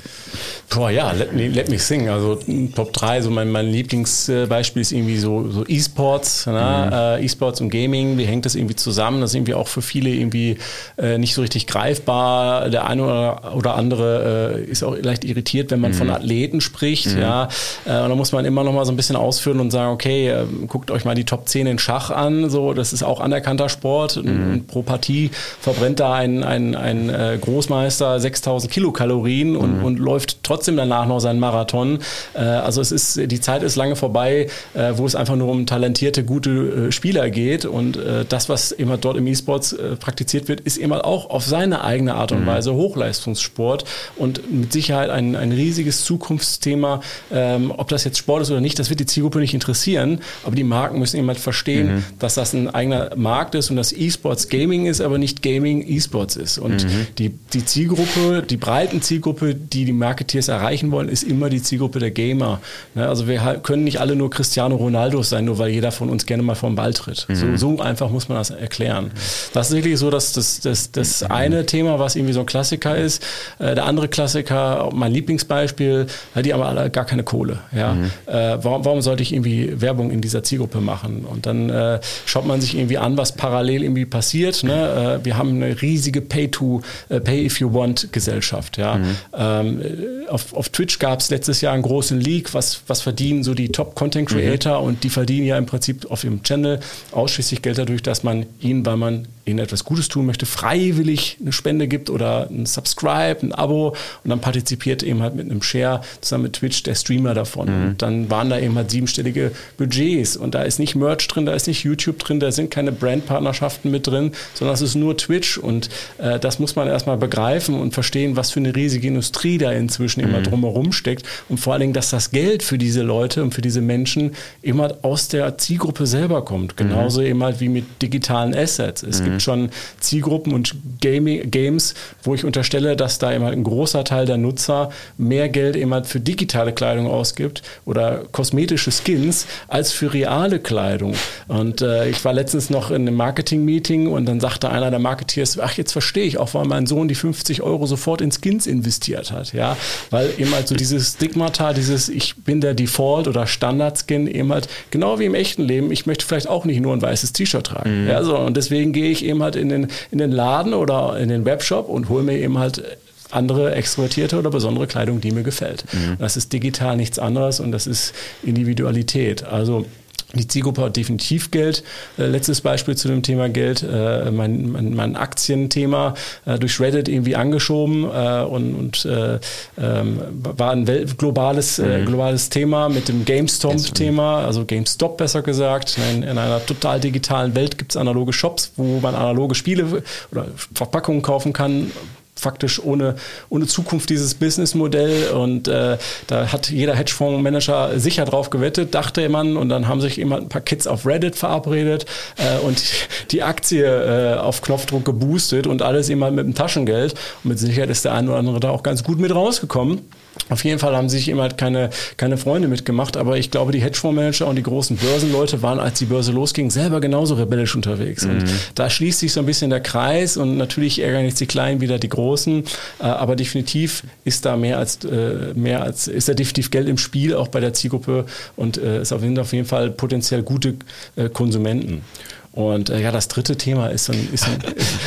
Boah, ja, let me, let me sing. Also Top 3, so mein, mein Lieblingsbeispiel ist irgendwie so, so E-Sports, ne? mhm. äh, E-Sports und Gaming, wie hängt das irgendwie zusammen? Das ist irgendwie auch für viele irgendwie äh, nicht so richtig greifbar. Der eine oder, oder andere äh, ist auch leicht irritiert, wenn man mhm. von Athleten spricht, mhm. ja. Äh, und da muss man immer noch mal so ein bisschen ausführen und sagen, okay, äh, guckt euch mal die Top 10 in Schach an, so, das ist auch anerkannter Sport. Mhm. Und pro Partie verbrennt da ein, ein, ein äh, Großmeister 6000 Kilokalorien und, mhm. und läuft trotzdem trotzdem danach noch seinen Marathon. Äh, also es ist, die Zeit ist lange vorbei, äh, wo es einfach nur um talentierte, gute äh, Spieler geht. Und das, was immer dort im E-Sports praktiziert wird, ist immer auch auf seine eigene Art und mhm. Weise Hochleistungssport und mit Sicherheit ein, ein riesiges Zukunftsthema. Ähm, ob das jetzt Sport ist oder nicht, das wird die Zielgruppe nicht interessieren. Aber die Marken müssen eben halt verstehen, mhm. dass das ein eigener Markt ist und dass E-Sports Gaming ist, aber nicht Gaming E-Sports ist. Und mhm. die, die Zielgruppe, die breiten Zielgruppe, die die Marketeers erreichen wollen, ist immer die Zielgruppe der Gamer. Ne, also wir können nicht alle nur Cristiano Ronaldo sein, nur weil jeder von uns gerne mal vom Ball tritt. Mhm. So, so, einfach muss man das erklären. Das ist wirklich so, dass das, das, das eine Thema, was irgendwie so ein Klassiker ist. Äh, der andere Klassiker, mein Lieblingsbeispiel, die haben alle gar keine Kohle. Ja? Mhm. Äh, warum, warum, sollte ich irgendwie Werbung in dieser Zielgruppe machen? Und dann äh, schaut man sich irgendwie an, was parallel irgendwie passiert. Ne? wir haben eine riesige Pay-to-Pay-if-you-want-Gesellschaft. Ja? Mhm. Ähm, auf auf, auf Twitch gab es letztes Jahr einen großen Leak, was, was verdienen so die Top-Content-Creator mhm. und die verdienen ja im Prinzip auf ihrem Channel ausschließlich Geld dadurch, dass man ihnen, weil man ihnen etwas Gutes tun möchte, freiwillig eine Spende gibt oder ein Subscribe, ein Abo und dann partizipiert eben halt mit einem Share zusammen mit Twitch der Streamer davon. Mhm. Und dann waren da eben halt siebenstellige Budgets und da ist nicht Merch drin, da ist nicht YouTube drin, da sind keine Brandpartnerschaften mit drin, sondern es ist nur Twitch und äh, das muss man erstmal begreifen und verstehen, was für eine riesige Industrie da inzwischen mhm. immer drumherum steckt und vor allen Dingen, dass das Geld für diese Leute und für diese Menschen immer aus der Zielgruppe selber kommt. Genauso mhm. eben halt wie mit digitalen Assets. Es gibt gibt schon Zielgruppen und Gaming, Games, wo ich unterstelle, dass da immer ein großer Teil der Nutzer mehr Geld immer für digitale Kleidung ausgibt oder kosmetische Skins als für reale Kleidung. Und äh, ich war letztens noch in einem Marketing-Meeting und dann sagte einer der Marketeers, ach, jetzt verstehe ich auch, warum mein Sohn die 50 Euro sofort in Skins investiert hat. Ja, weil eben halt so dieses Stigmata, dieses ich bin der Default oder Standard-Skin eben halt genau wie im echten Leben, ich möchte vielleicht auch nicht nur ein weißes T-Shirt tragen. Mhm. Ja, so, und deswegen gehe ich eben halt in den, in den Laden oder in den Webshop und hole mir eben halt andere extrovertierte oder besondere Kleidung, die mir gefällt. Mhm. Das ist digital nichts anderes und das ist Individualität. Also Die Zielgruppe hat definitiv Geld. Äh, letztes Beispiel zu dem Thema Geld. Äh, mein, mein, mein Aktienthema äh, durch Reddit irgendwie angeschoben und, und äh, ähm, war ein Welt globales, mhm. globales Thema mit dem GameStop-Thema, also GameStop besser gesagt. In, in einer total digitalen Welt gibt es analoge Shops, wo man analoge Spiele oder Verpackungen kaufen kann faktisch ohne, ohne Zukunft dieses Businessmodell. Und äh, da hat jeder Hedgefondsmanager sicher drauf gewettet, dachte man und dann haben sich immer ein paar Kids auf Reddit verabredet äh, und die Aktie äh, auf Knopfdruck geboostet und alles immer mit dem Taschengeld. Und mit Sicherheit ist der eine oder andere da auch ganz gut mit rausgekommen. Auf jeden Fall haben sich immer keine, keine Freunde mitgemacht, aber ich glaube, die Hedgefondsmanager und die großen Börsenleute waren, als die Börse losging, selber genauso rebellisch unterwegs. Mhm. Und da schließt sich so ein bisschen der Kreis und natürlich ärgern jetzt die Kleinen wieder die Großen, äh, aber definitiv ist da mehr als, äh, mehr als, ist da definitiv Geld im Spiel, auch bei der Zielgruppe und äh, es sind auf jeden Fall potenziell gute Konsumenten. Und äh, ja, das dritte Thema ist, ein, ist ein,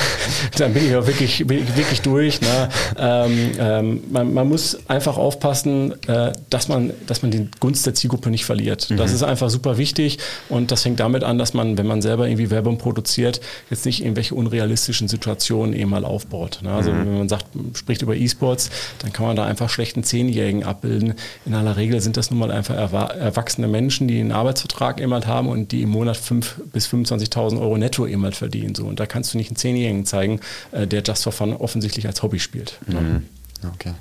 dann bin ich auch wirklich, wirklich durch. Ne? Ähm, ähm, man, man, muss einfach aufpassen, äh, dass man, dass man den Gunst der Zielgruppe nicht verliert. Mhm. Das ist einfach super wichtig und das fängt damit an, dass man, wenn man selber irgendwie Werbung produziert, jetzt nicht irgendwelche unrealistischen Situationen eben mal aufbaut. Ne? Also mhm. wenn man sagt, spricht über E-Sports, dann kann man da einfach schlechten Zehnjährigen abbilden. In aller Regel sind das nun mal einfach erwachsene Menschen, die einen Arbeitsvertrag halt haben und die im Monat fünf bis 25 5000 Euro netto eben verdienen. So. Und da kannst du nicht einen Zehnjährigen zeigen, äh, der Just for Fun offensichtlich als Hobby spielt. Mhm. Okay.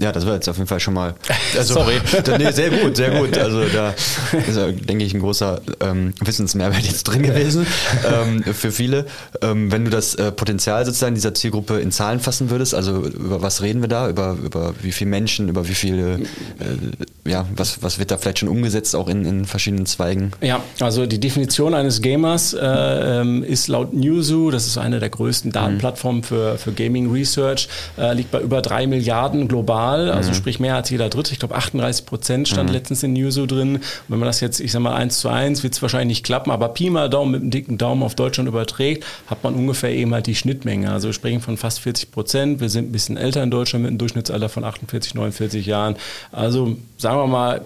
Ja, das war jetzt auf jeden Fall schon mal. Also, Sorry. nee, sehr gut, sehr gut. Also da ist, denke ich, ein großer ähm, Wissensmehrwert jetzt drin gewesen ähm, für viele. Ähm, wenn du das äh, Potenzial sozusagen dieser Zielgruppe in Zahlen fassen würdest, also über was reden wir da? Über, über wie viele Menschen, über wie viele, äh, ja, was, was wird da vielleicht schon umgesetzt, auch in, in verschiedenen Zweigen? Ja, also die Definition eines Gamers äh, ähm, ist laut Newzoo, das ist eine der größten Datenplattformen für, für Gaming Research, äh, liegt bei über drei Milliarden global Zahl, also mhm. sprich mehr als jeder Dritte. Ich glaube 38 Prozent stand mhm. letztens in Newso drin. Und wenn man das jetzt, ich sag mal, eins zu eins, wird es wahrscheinlich nicht klappen, aber Pi mal Daumen mit einem dicken Daumen auf Deutschland überträgt, hat man ungefähr eben halt die Schnittmenge. Also wir sprechen von fast 40 Prozent. Wir sind ein bisschen älter in Deutschland mit einem Durchschnittsalter von 48, 49 Jahren. Also sagen wir mal,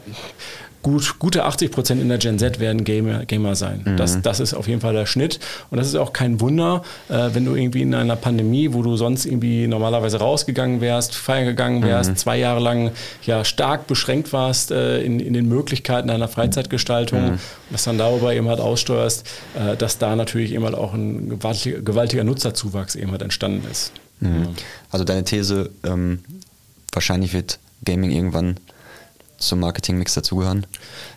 gut, gute 80 Prozent in der Gen Z werden Gamer, Gamer sein. Mhm. Das, das ist auf jeden Fall der Schnitt. Und das ist auch kein Wunder, äh, wenn du irgendwie in einer Pandemie, wo du sonst irgendwie normalerweise rausgegangen wärst, feiern gegangen wärst, mhm. zwei Jahre lang ja stark beschränkt warst äh, in, in den Möglichkeiten deiner Freizeitgestaltung, mhm. was dann darüber eben halt aussteuerst, äh, dass da natürlich eben halt auch ein gewaltiger, gewaltiger Nutzerzuwachs eben halt entstanden ist. Mhm. Also deine These, ähm, wahrscheinlich wird Gaming irgendwann zum Marketingmix dazugehören?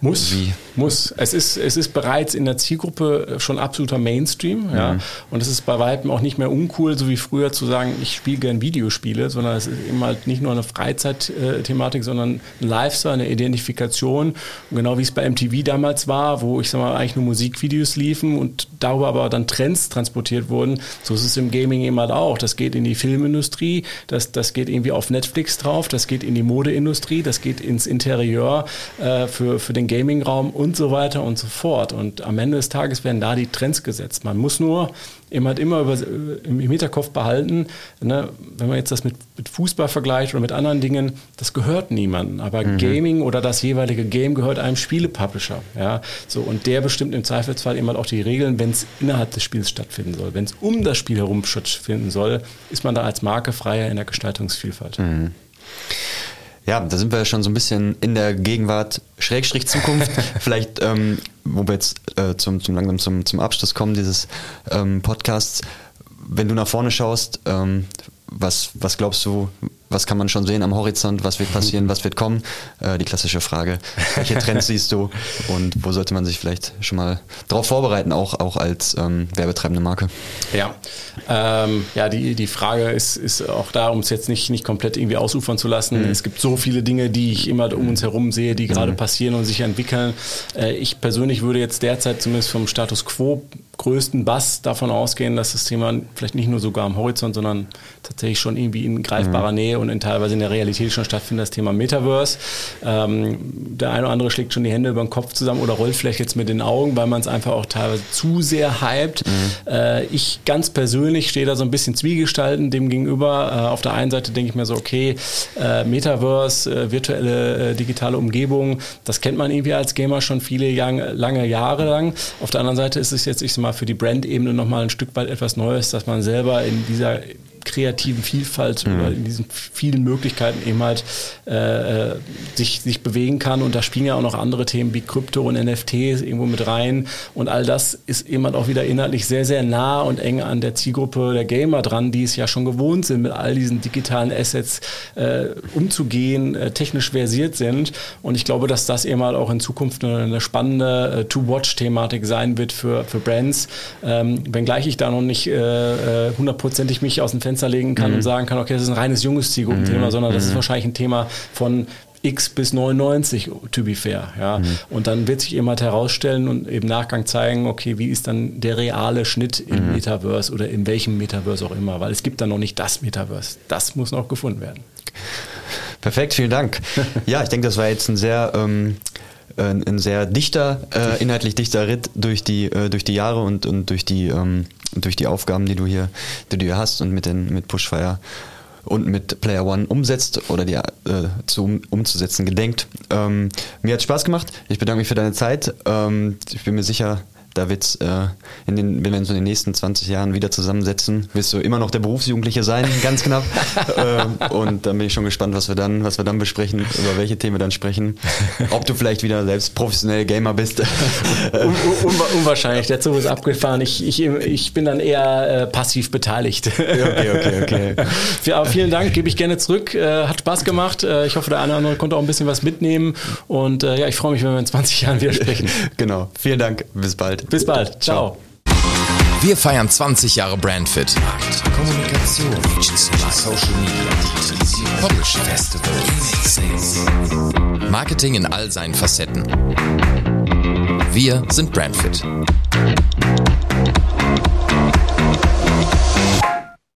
Muss. Wie? Muss. Es ist, es ist bereits in der Zielgruppe schon absoluter Mainstream. Ja. Mhm. Und es ist bei weitem auch nicht mehr uncool, so wie früher zu sagen, ich spiele gern Videospiele, sondern es ist eben halt nicht nur eine Freizeitthematik, sondern ein Lifestyle, eine Identifikation. Und genau wie es bei MTV damals war, wo ich sag mal eigentlich nur Musikvideos liefen und darüber aber dann Trends transportiert wurden, so ist es im Gaming eben halt auch. Das geht in die Filmindustrie, das, das geht irgendwie auf Netflix drauf, das geht in die Modeindustrie, das geht ins Internet Interieur äh, für, für den Gaming-Raum und so weiter und so fort. Und am Ende des Tages werden da die Trends gesetzt. Man muss nur halt immer über, im Hinterkopf behalten, ne, wenn man jetzt das mit, mit, Fußball vergleicht oder mit anderen Dingen, das gehört niemandem. Aber mhm. Gaming oder das jeweilige Game gehört einem Spielepublisher. Ja? So, und der bestimmt im Zweifelsfall halt auch die Regeln, wenn es innerhalb des Spiels stattfinden soll. Wenn es um das Spiel herum stattfinden soll, ist man da als Marke freier in der Gestaltungsvielfalt. Mhm. Ja, da sind wir schon so ein bisschen in der Gegenwart, Schrägstrich Zukunft. Vielleicht, ähm, wo wir jetzt äh, zum, zum langsam zum, zum Abschluss kommen dieses ähm, Podcasts. Wenn du nach vorne schaust, ähm, was, was glaubst du, was kann man schon sehen am Horizont, was wird passieren, was wird kommen? Äh, die klassische Frage, welche Trends siehst du und wo sollte man sich vielleicht schon mal darauf vorbereiten, auch, auch als ähm, werbetreibende Marke? Ja, ähm, ja die, die Frage ist, ist auch da, um es jetzt nicht, nicht komplett irgendwie ausufern zu lassen. Mhm. Es gibt so viele Dinge, die ich immer um uns herum sehe, die gerade mhm. passieren und sich entwickeln. Äh, ich persönlich würde jetzt derzeit zumindest vom Status quo größten Bass davon ausgehen, dass das Thema vielleicht nicht nur sogar am Horizont, sondern tatsächlich schon irgendwie in greifbarer mhm. Nähe und in, teilweise in der Realität schon stattfindet, das Thema Metaverse. Ähm, der eine oder andere schlägt schon die Hände über den Kopf zusammen oder rollt vielleicht jetzt mit den Augen, weil man es einfach auch teilweise zu sehr hypt. Mhm. Äh, ich ganz persönlich stehe da so ein bisschen zwiegestalten dem gegenüber. Äh, auf der einen Seite denke ich mir so, okay, äh, Metaverse, äh, virtuelle äh, digitale Umgebung, das kennt man irgendwie als Gamer schon viele Jahre, lange Jahre lang. Auf der anderen Seite ist es jetzt, ich sag mal, für die Brand-Ebene nochmal ein Stück weit etwas Neues, dass man selber in dieser kreativen Vielfalt mhm. in diesen vielen Möglichkeiten eben halt äh, äh, sich, sich bewegen kann. Und da spielen ja auch noch andere Themen wie Krypto und NFTs irgendwo mit rein. Und all das ist eben halt auch wieder inhaltlich sehr, sehr nah und eng an der Zielgruppe der Gamer dran, die es ja schon gewohnt sind, mit all diesen digitalen Assets äh, umzugehen, äh, technisch versiert sind. Und ich glaube, dass das eben halt auch in Zukunft eine, eine spannende äh, To-Watch-Thematik sein wird für, für Brands. Ähm, wenngleich ich da noch nicht äh hundertprozentig mich aus dem Fenster legen kann mhm. und sagen kann, okay, das ist ein reines junges Zielgruppenthema, mhm. sondern das ist mhm. wahrscheinlich ein Thema von X bis 99, to be fair. Ja. Mhm. Und dann wird sich jemand herausstellen und im Nachgang zeigen, okay, wie ist dann der reale Schnitt im mhm. Metaverse oder in welchem Metaverse auch immer, weil es gibt dann noch nicht das Metaverse. Das muss noch gefunden werden. Perfekt, vielen Dank. Ja, ich denke, das war jetzt ein sehr ähm, ein sehr dichter, äh, inhaltlich dichter Ritt durch die, äh, durch die Jahre und, und durch die ähm, durch die Aufgaben, die du hier, die du hier hast und mit den mit Pushfire und mit Player One umsetzt oder die äh, zu, umzusetzen gedenkt. Ähm, mir hat Spaß gemacht. Ich bedanke mich für deine Zeit. Ähm, ich bin mir sicher, da wird's, äh, in den, wenn wir uns in den nächsten 20 Jahren wieder zusammensetzen, wirst du immer noch der Berufsjugendliche sein, ganz knapp. äh, und dann bin ich schon gespannt, was wir dann, was wir dann besprechen, über welche Themen wir dann sprechen. Ob du vielleicht wieder selbst professionell Gamer bist. Un un unwahrscheinlich, der Zug ist abgefahren. Ich, ich, ich bin dann eher äh, passiv beteiligt. okay, okay, okay. Ja, vielen Dank, gebe ich gerne zurück. Äh, hat Spaß gemacht. Äh, ich hoffe, der eine oder andere konnte auch ein bisschen was mitnehmen. Und äh, ja, ich freue mich, wenn wir in 20 Jahren wieder sprechen. genau. Vielen Dank. Bis bald. Bis bald. Ciao. Wir feiern 20 Jahre Brandfit. Kommunikation, Social Media, Publishing Festival, Marketing in all seinen Facetten. Wir sind Brandfit.